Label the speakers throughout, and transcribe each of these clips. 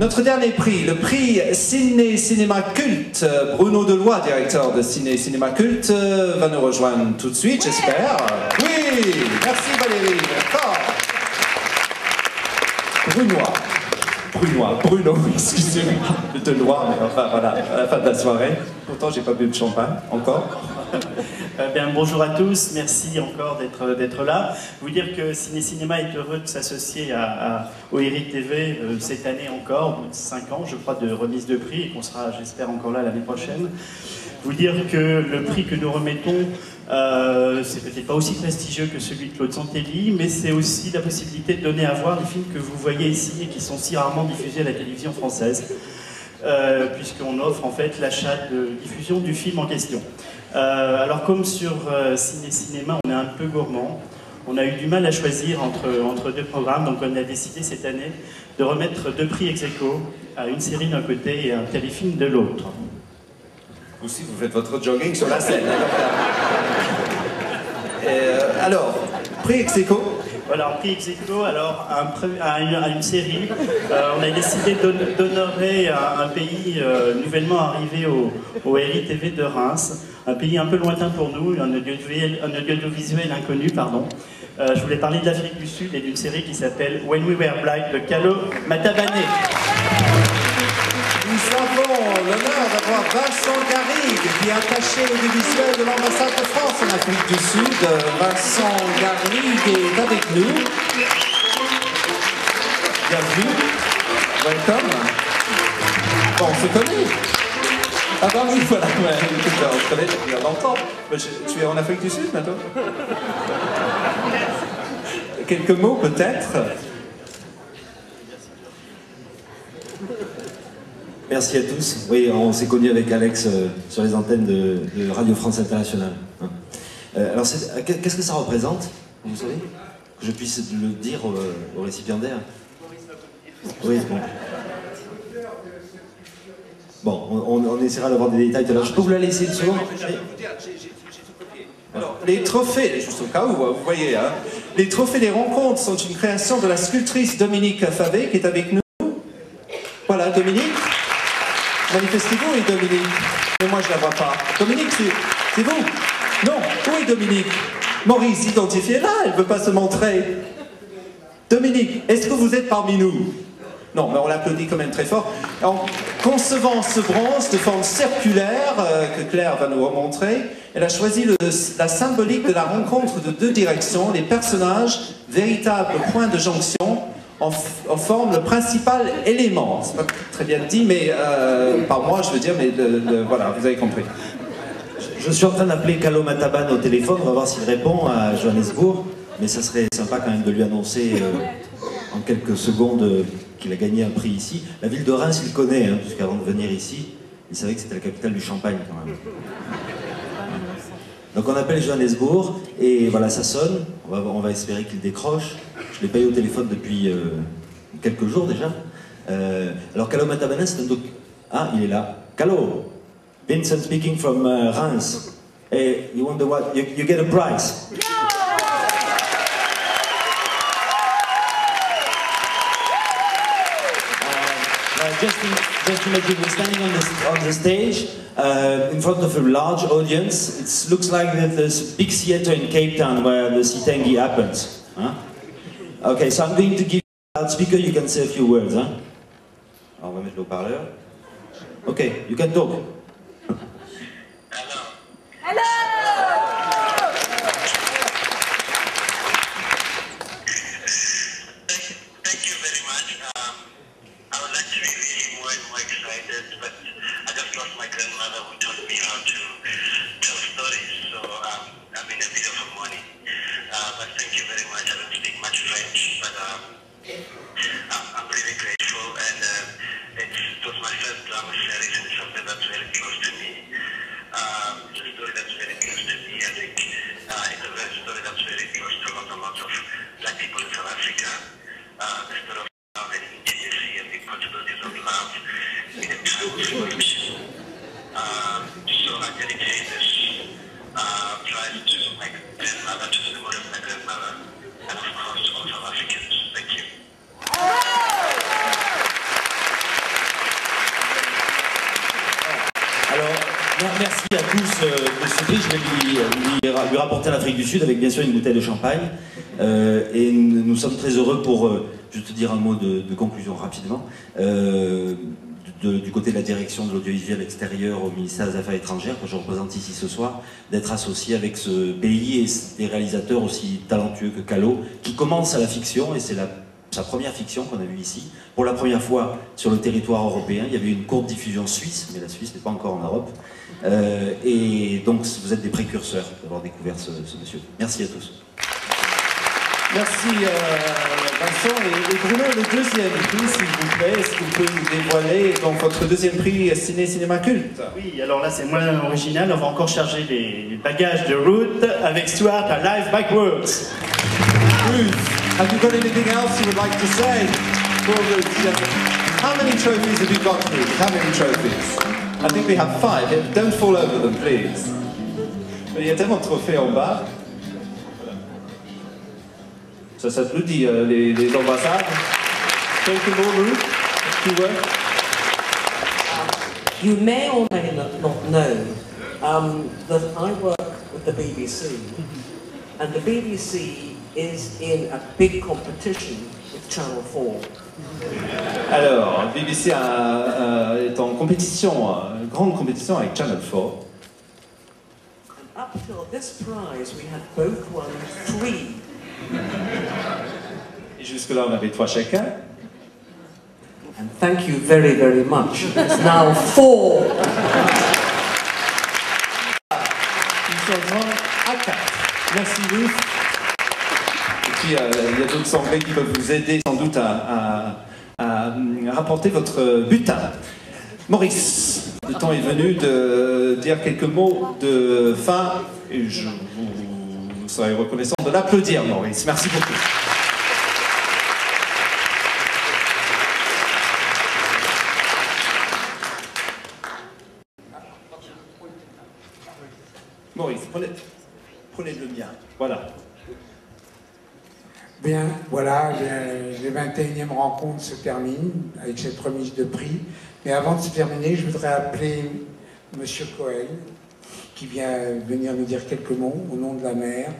Speaker 1: Notre dernier prix, le prix Ciné Cinéma Culte. Bruno Deloy, directeur de Ciné Cinéma Culte, va nous rejoindre tout de suite, j'espère. Oui, merci Valérie. D'accord. Brunois. Brunois, Bruno, excusez-moi, de Deloy, mais enfin voilà, à la fin de la soirée. Pourtant, j'ai pas bu de champagne, encore.
Speaker 2: Euh, bien, bonjour à tous, merci encore d'être là. Vous dire que Ciné Cinéma est heureux de s'associer à, à, au TV euh, cette année encore, au bout de 5 ans, je crois, de remise de prix, et qu'on sera, j'espère, encore là l'année prochaine. Vous dire que le prix que nous remettons, euh, c'est peut-être pas aussi prestigieux que celui de Claude Santelli, mais c'est aussi la possibilité de donner à voir les films que vous voyez ici et qui sont si rarement diffusés à la télévision française. Euh, puisqu'on offre en fait l'achat de diffusion du film en question. Euh, alors comme sur euh, Ciné Cinéma, on est un peu gourmand, on a eu du mal à choisir entre, entre deux programmes, donc on a décidé cette année de remettre deux prix ex aequo à une série d'un côté et un téléfilm de l'autre.
Speaker 1: Vous aussi, vous faites votre jogging sur la scène. euh, alors, prix ex aequo
Speaker 2: voilà, prix ex aequo, alors à, une, à une série, on a décidé d'honorer un, un, pays nouvellement arrivé au, au RITV de Reims, un pays un peu lointain pour nous, un audiovisuel, audiovisuel inconnu, pardon. Euh, je voulais parler de l'Afrique du Sud et d'une série qui s'appelle When We Were Black de Kalo Matabane.
Speaker 1: Nous avons l'honneur d'avoir Vincent Garrigue, qui est attaché au visuel de l'ambassade de France en Afrique du Sud. Vincent Garrigue est avec nous. Bienvenue. Welcome. Bon, on se connaît. Ah bah oui, voilà, ouais, on se connaît depuis longtemps. Tu es en Afrique du Sud maintenant Quelques mots peut-être
Speaker 3: Merci à tous. Oui, on s'est connus avec Alex euh, sur les antennes de, de Radio France Internationale. Hein. Euh, alors, qu'est-ce que ça représente, vous savez? Que je puisse le dire au, au récipiendaire? Oui, bon. Bon, on, on essaiera d'avoir des détails tout à l'heure. Je peux vous la laisser une seconde
Speaker 1: alors, les trophées, juste au cas où, vous voyez, hein, les trophées des rencontres sont une création de la sculptrice Dominique Favé qui est avec nous. Voilà, Dominique. Manifestez-vous et Dominique. Mais moi, je ne la vois pas. Dominique, c'est vous Non, où est Dominique? Maurice, identifiez-la, elle ne veut pas se montrer. Dominique, est-ce que vous êtes parmi nous? Non, mais on l'applaudit quand même très fort. En concevant ce bronze de forme circulaire, euh, que Claire va nous remontrer, elle a choisi la symbolique de la rencontre de deux directions, les personnages, véritables points de jonction, en, en forment le principal élément. C'est pas très bien dit, mais euh, par moi, je veux dire, mais voilà, vous avez compris.
Speaker 3: Je suis en train d'appeler Kalo Mataban au téléphone, on va voir s'il répond à Johannesburg, mais ça serait sympa quand même de lui annoncer euh, en quelques secondes qu'il a gagné un prix ici. La ville de Reims, il connaît, hein, puisqu'avant de venir ici, il savait que c'était la capitale du champagne quand même. Donc on appelle Johannesburg, et voilà, ça sonne, on va, espérer qu'il décroche. Je l'ai payé au téléphone depuis euh, quelques jours déjà. Euh, alors Kalo Matabana, c'est un doc... Ah, il est là. Kalo, Vincent speaking from Reims. Hey, you wonder what? You, you get a prize. Just, in, just imagine we're standing on the, on the stage uh, in front of a large audience. It looks like there's a big theater in Cape Town where the Sitengi happens. Huh? Okay, so I'm going to give you a loudspeaker, you can say a few words. Huh? On va mettre le haut-parleur. Okay, you can talk.
Speaker 4: Alors, merci à tous euh, de ce prix. Je vais
Speaker 3: lui, euh, rapporter l'Afrique du Sud avec bien sûr une bouteille de champagne. Euh, et nous, sommes très heureux pour, je te dire un mot de conclusion rapidement du côté de la direction de l'audiovisuel extérieur au ministère des Affaires étrangères, que je représente ici ce soir, d'être associé avec ce pays et des réalisateurs aussi talentueux que Callot, qui commence à la fiction, et c'est sa première fiction qu'on a vue ici. Pour la première fois sur le territoire européen, il y avait une courte diffusion suisse, mais la Suisse n'est pas encore en Europe. Euh, et donc vous êtes des précurseurs d'avoir découvert ce, monsieur. Merci à tous.
Speaker 1: Merci euh, Vincent. Et, Bruno, le deuxième prix, s'il vous plaît, est-ce que vous pouvez nous dévoiler donc, votre deuxième prix Ciné Cinéma Culte?
Speaker 2: Oui, alors là c'est moins original, on va encore charger les bagages de route avec Stuart à Live Backwards.
Speaker 1: Ruth, have you got anything else you would like to say? For How many trophies have you got, Ruth? How many trophies? I think we have five. Don't fall over them, please. Il y a tellement de trophées en bas. Ça s'applaudit, euh, les, les ambassades. Ruth, tu vois?
Speaker 5: You may or may not know um, that I work with the BBC, and the BBC is in a big competition with Channel 4.
Speaker 1: Alors, BBC a, est en compétition, une grande compétition avec Channel 4.
Speaker 5: Up till this prize, we had both won three.
Speaker 1: Et jusque-là, on avait trois chacun.
Speaker 5: And thank you very, very much. It's now four.
Speaker 1: Ils sont à quatre. Merci, Ruth. Et puis, euh, il y a d'autres Anglais qui peuvent vous aider sans doute à à rapporter votre butin. Maurice, le temps est venu de dire quelques mots de fin et je vous, serai reconnaissant de l'applaudir, Maurice. Merci beaucoup. Maurice, prenez, prenez le mien. Voilà.
Speaker 6: Bien, voilà, les 21e rencontres se terminent avec cette remise de prix. Mais avant de se terminer, je voudrais appeler M. Cohen, qui vient venir nous dire quelques mots au nom de la maire,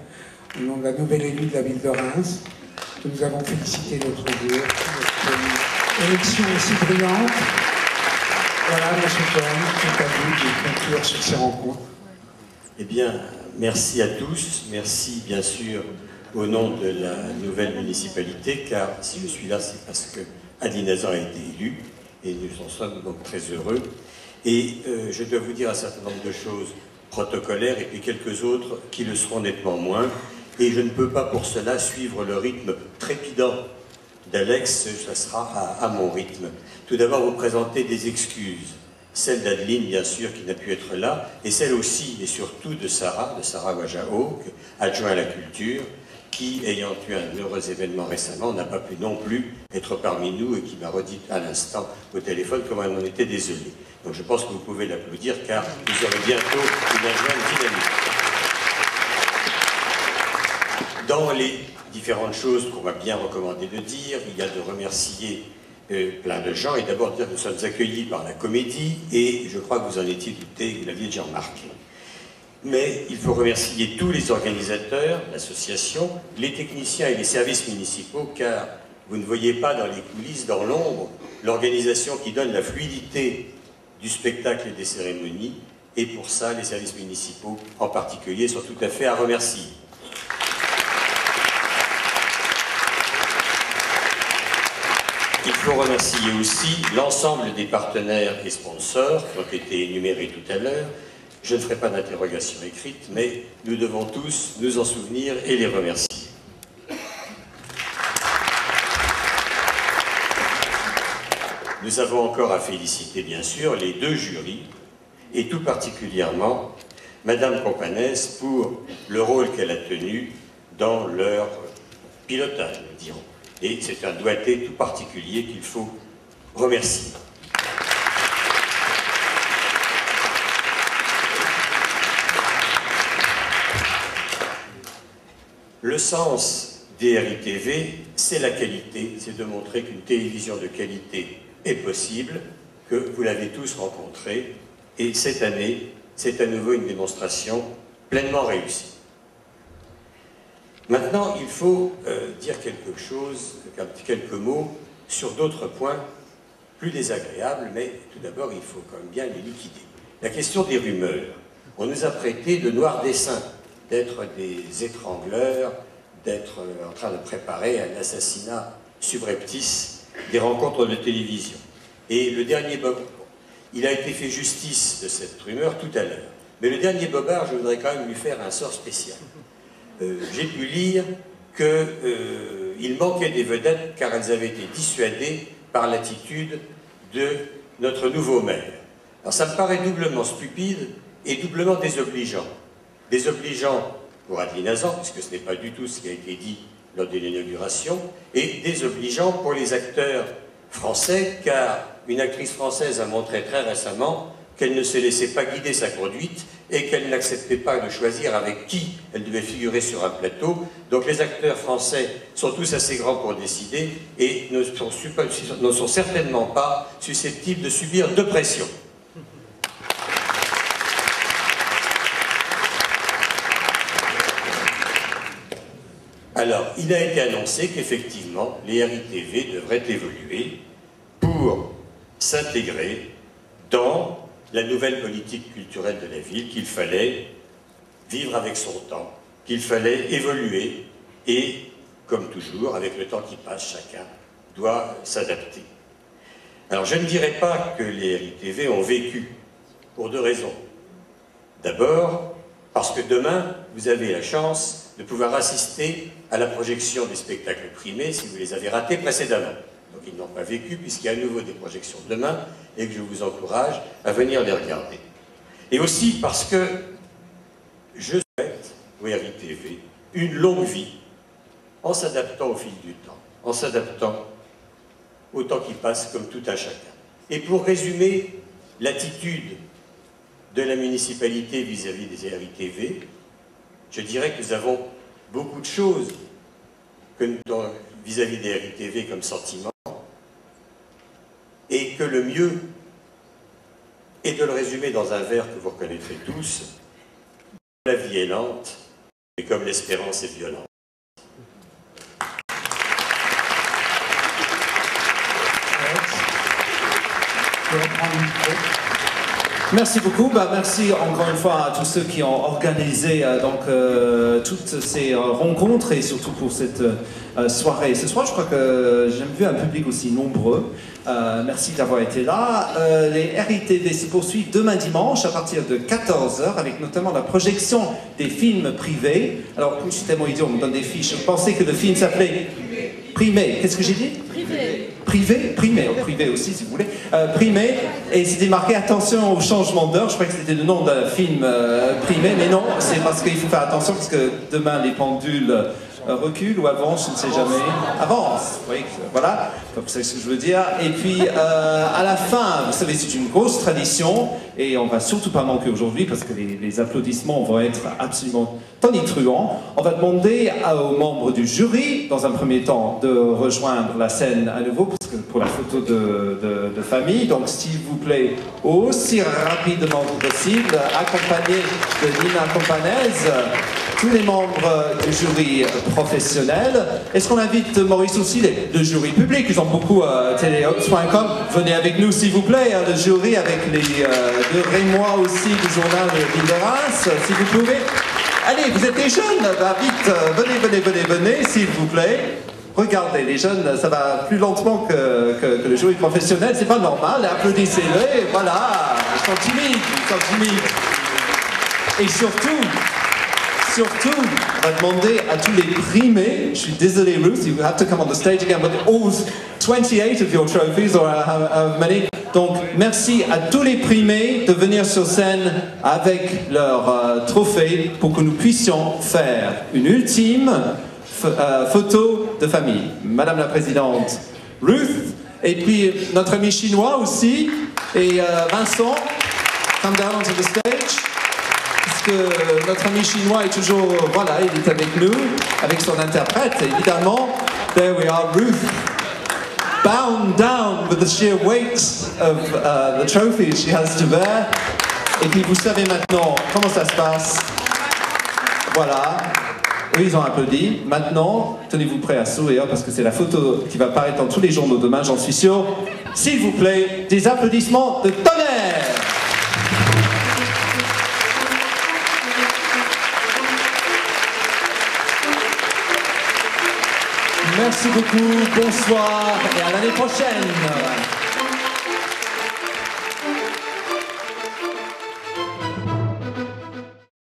Speaker 6: au nom de la nouvelle élue de la ville de Reims, que nous avons félicité l'autre jour élection aussi brillante. Voilà, M. Cohen, c'est à vous de conclure sur ces rencontres.
Speaker 7: Eh bien, merci à tous. Merci, bien sûr, au nom de la nouvelle municipalité, car si je suis là, c'est parce que Adeline Hazan a été élue, et nous en sommes donc très heureux. Et euh, je dois vous dire un certain nombre de choses protocolaires, et puis quelques autres qui le seront nettement moins. Et je ne peux pas pour cela suivre le rythme trépidant d'Alex, ça sera à, mon rythme. Tout d'abord, vous présenter des excuses. Celle d'Adeline, bien sûr, qui n'a pu être là, et celle aussi et surtout de Sarah, de Sarah Wajahouk, adjoint à la culture, qui, ayant eu un heureux événement récemment, n'a pas pu non plus être parmi nous et qui m'a redit à l'instant au téléphone comment elle en était désolée. Donc je pense que vous pouvez l'applaudir car vous aurez bientôt une adjointe dynamique. Dans les différentes choses qu'on va bien recommander de dire, il y a de remercier euh, plein de gens et d'abord dire que nous sommes accueillis par la comédie et je crois que vous en étiez douté, vous l'aviez déjà remarqué. Mais il faut remercier tous les organisateurs, l'association, les techniciens et les services municipaux, car vous ne voyez pas dans les coulisses, dans l'ombre, l'organisation qui donne la fluidité du spectacle et des cérémonies, et pour ça, les services municipaux en particulier sont tout à fait à remercier. Il faut remercier aussi l'ensemble des partenaires et sponsors qui ont été énumérés tout à l'heure, je ne ferai pas d'interrogation écrite, mais nous devons tous nous en souvenir et les remercier. Nous avons encore à féliciter, bien sûr, les deux jurys, et tout particulièrement Madame Companès pour le rôle qu'elle a tenu dans leur pilotage, nous dirons. Et c'est un doigté tout particulier qu'il faut remercier. Le sens des RITV, c'est la qualité, c'est de montrer qu'une télévision de qualité est possible, que vous l'avez tous rencontré, et cette année, c'est à nouveau une démonstration pleinement réussie. Maintenant, il faut euh, dire quelque chose, quelques mots sur d'autres points plus désagréables, mais tout d'abord, il faut quand même bien les liquider. La question des rumeurs. On nous a prêté de noirs dessins, d'être des étrangleurs, d'être euh, en train de préparer un assassinat subreptice des rencontres de télévision. Et le dernier Bob, il a été fait justice de cette rumeur tout à l'heure. Mais le dernier Bobard, je voudrais quand même lui faire un sort spécial. Euh, j'ai pu lire qu'il euh, manquait des vedettes car elles avaient été dissuadées par l'attitude de notre nouveau maire. Alors ça me paraît doublement stupide et doublement désobligeant. Désobligeant pour Adeline Hazan, puisque ce n'est pas du tout ce qui a été dit lors de l'inauguration, et désobligeant pour les acteurs français, car une actrice française a montré très récemment qu'elle ne se laissait pas guider sa conduite et qu'elle n'acceptait pas de choisir avec qui elle devait figurer sur un plateau. Donc les acteurs français sont tous assez grands pour décider et ne sont, ne sont certainement pas susceptibles de subir de pression. Alors, il a été annoncé qu'effectivement, les RITV devraient évoluer pour s'intégrer dans la nouvelle politique culturelle de la ville, qu'il fallait vivre avec son temps, qu'il fallait évoluer et, comme toujours, avec le temps qui passe, chacun doit s'adapter. Alors je ne dirais pas que les RITV ont vécu pour deux raisons. D'abord, parce que demain, vous avez la chance de pouvoir assister à la projection des spectacles primés si vous les avez ratés précédemment. Donc ils n'ont pas vécu puisqu'il y a à nouveau des projections demain et que je vous encourage à venir les regarder. Et aussi parce que je souhaite au RITV une longue vie en s'adaptant au fil du temps, en s'adaptant au temps qui passe comme tout un chacun. Et pour résumer l'attitude de la municipalité vis-à-vis des RITV, je dirais que nous avons beaucoup de choses vis-à-vis -vis des RITV comme sentiment, et que le mieux est de le résumer dans un vers que vous reconnaîtrez tous. La vie est lente, et comme l'espérance est violente.
Speaker 1: Beaucoup. Bah, merci encore une fois à tous ceux qui ont organisé euh, donc, euh, toutes ces euh, rencontres et surtout pour cette soirée. Ce soir, je crois que j'ai vu un public aussi nombreux. merci d'avoir été là. les RITV se poursuivent demain dimanche à partir de 14h avec notamment la projection des films privés. Alors, comme je suis tellement idiot, on me donne des fiches. Je pensais que le film s'appelait Primé. Qu'est-ce que j'ai dit?
Speaker 8: Privé
Speaker 1: privé, primé, privé aussi si vous voulez, euh, primé, et c'était marqué attention au changement d'heure, je crois que c'était le nom d'un film euh, primé, mais non, c'est parce qu'il faut faire attention parce que demain les pendules recule ou avance, je ne sais jamais. Avance, oui, voilà, c'est ce que je veux dire. Et puis, euh, à la fin, vous savez, c'est une grosse tradition, et on va surtout pas manquer aujourd'hui, parce que les, applaudissements vont être absolument tonitruants. On va demander aux membres du jury, dans un premier temps, de rejoindre la scène à nouveau, pour la photo de, de famille. Donc, s'il vous plaît, aussi rapidement que possible, accompagné de Nina Companese, tous les membres du jury professionnel. Est-ce qu'on invite Maurice aussi, le jury public Ils ont beaucoup euh, téléops.com. Venez avec nous s'il vous plaît, hein, le jury avec les euh, deux Rémois aussi du journal Reims, si vous pouvez. Allez, vous êtes des jeunes, bah, vite, euh, venez, venez, venez, venez, s'il vous plaît. Regardez, les jeunes, ça va plus lentement que, que, le jury professionnel, c'est pas normal, applaudissez-les, voilà, ils sont timides, ils. Et surtout, surtout, on va demander à tous les primés, je suis désolé Ruth, you have to come on the stage again, but all 28 of your trophies, or how many. Donc, merci à tous les primés de venir sur scène avec leurs euh, trophées pour que nous puissions faire une ultime euh, photo de famille. Madame la Présidente Ruth, et puis notre ami chinois aussi, et euh, Vincent, come down onto the stage notre ami chinois est toujours, voilà, il est avec nous, avec son interprète, évidemment. There we are, Ruth, bound down with the sheer weight of uh, the trophies she has to bear. Et puis vous savez maintenant comment ça se passe. Voilà. Eux, ils ont applaudi. Maintenant, tenez-vous prêts à sourire parce que c'est la photo qui va apparaître dans tous les journaux demain, j'en suis sûr. S'il vous plaît, des applaudissements de tonnerre. Merci beaucoup, bonsoir et à l'année prochaine.